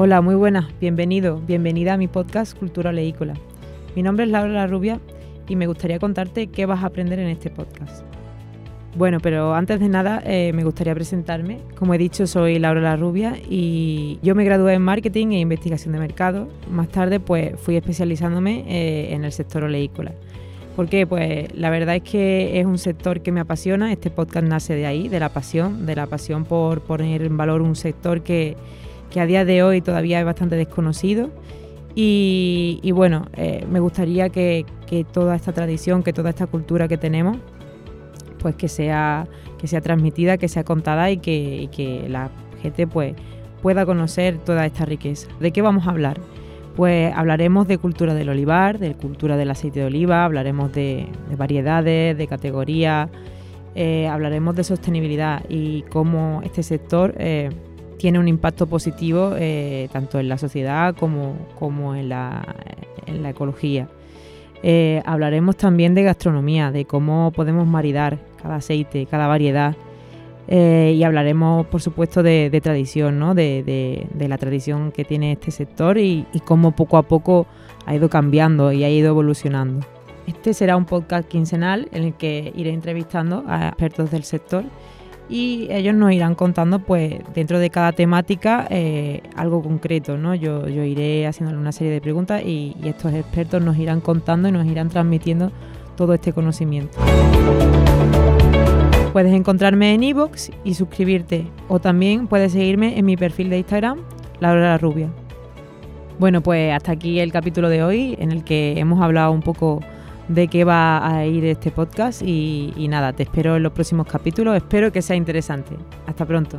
Hola, muy buenas, bienvenido, bienvenida a mi podcast Cultura Leícola. Mi nombre es Laura La Rubia y me gustaría contarte qué vas a aprender en este podcast. Bueno, pero antes de nada eh, me gustaría presentarme. Como he dicho, soy Laura La Rubia y yo me gradué en Marketing e Investigación de Mercado. Más tarde pues fui especializándome eh, en el sector oleícola. ¿Por qué? Pues la verdad es que es un sector que me apasiona. Este podcast nace de ahí, de la pasión, de la pasión por poner en valor un sector que, que a día de hoy todavía es bastante desconocido. Y, bueno, eh, me gustaría que, toda esta tradición, que toda esta cultura que tenemos, pues que sea, que sea transmitida, que sea contada y que, la gente pues pueda conocer toda esta riqueza. ¿De qué vamos a hablar? Pues hablaremos de cultura del olivar, de cultura del aceite de oliva, hablaremos de, variedades, de categorías, eh, hablaremos de sostenibilidad y cómo este sector eh, tiene un impacto positivo eh, tanto en la sociedad como, como en, la, en la ecología. Eh, hablaremos también de gastronomía, de cómo podemos maridar cada aceite, cada variedad. Eh, y hablaremos, por supuesto, de, tradición, ¿no? de, la tradición que tiene este sector y, y, cómo poco a poco ha ido cambiando y ha ido evolucionando. Este será un podcast quincenal en el que iré entrevistando a expertos del sector y ellos nos irán contando pues dentro de cada temática eh, algo concreto, ¿no? Yo, yo iré haciéndole una serie de preguntas y, estos expertos nos irán contando y nos irán transmitiendo todo este conocimiento. Puedes encontrarme en iVoox y suscribirte o también puedes seguirme en mi perfil de Instagram, Laura la Rubia. Bueno, pues hasta aquí el capítulo de hoy en el que hemos hablado un poco de qué va a ir este podcast y, nada, te espero en los próximos capítulos, espero que sea interesante. Hasta pronto.